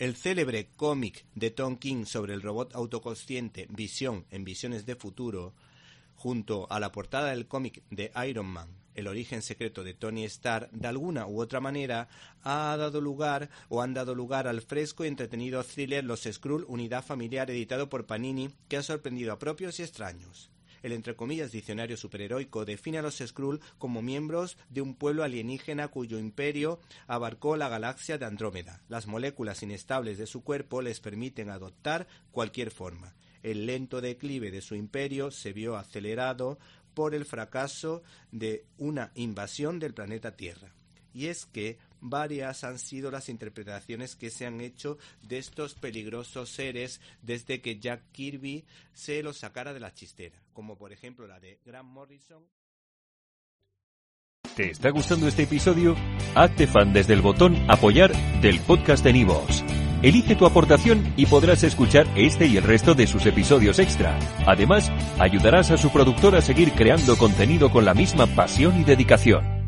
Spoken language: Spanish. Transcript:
El célebre cómic de Tom King sobre el robot autoconsciente Visión en Visiones de Futuro, junto a la portada del cómic de Iron Man, el origen secreto de Tony Stark, de alguna u otra manera, ha dado lugar o han dado lugar al fresco y entretenido thriller Los Skrull, unidad familiar editado por Panini, que ha sorprendido a propios y extraños. El entre comillas diccionario superheroico define a los Skrull como miembros de un pueblo alienígena cuyo imperio abarcó la galaxia de Andrómeda. Las moléculas inestables de su cuerpo les permiten adoptar cualquier forma. El lento declive de su imperio se vio acelerado por el fracaso de una invasión del planeta Tierra. Y es que varias han sido las interpretaciones que se han hecho de estos peligrosos seres desde que Jack Kirby se los sacara de la chistera, como por ejemplo la de Grant Morrison. ¿Te está gustando este episodio? Hazte fan desde el botón apoyar del podcast de Nivos. Elige tu aportación y podrás escuchar este y el resto de sus episodios extra. Además, ayudarás a su productor a seguir creando contenido con la misma pasión y dedicación.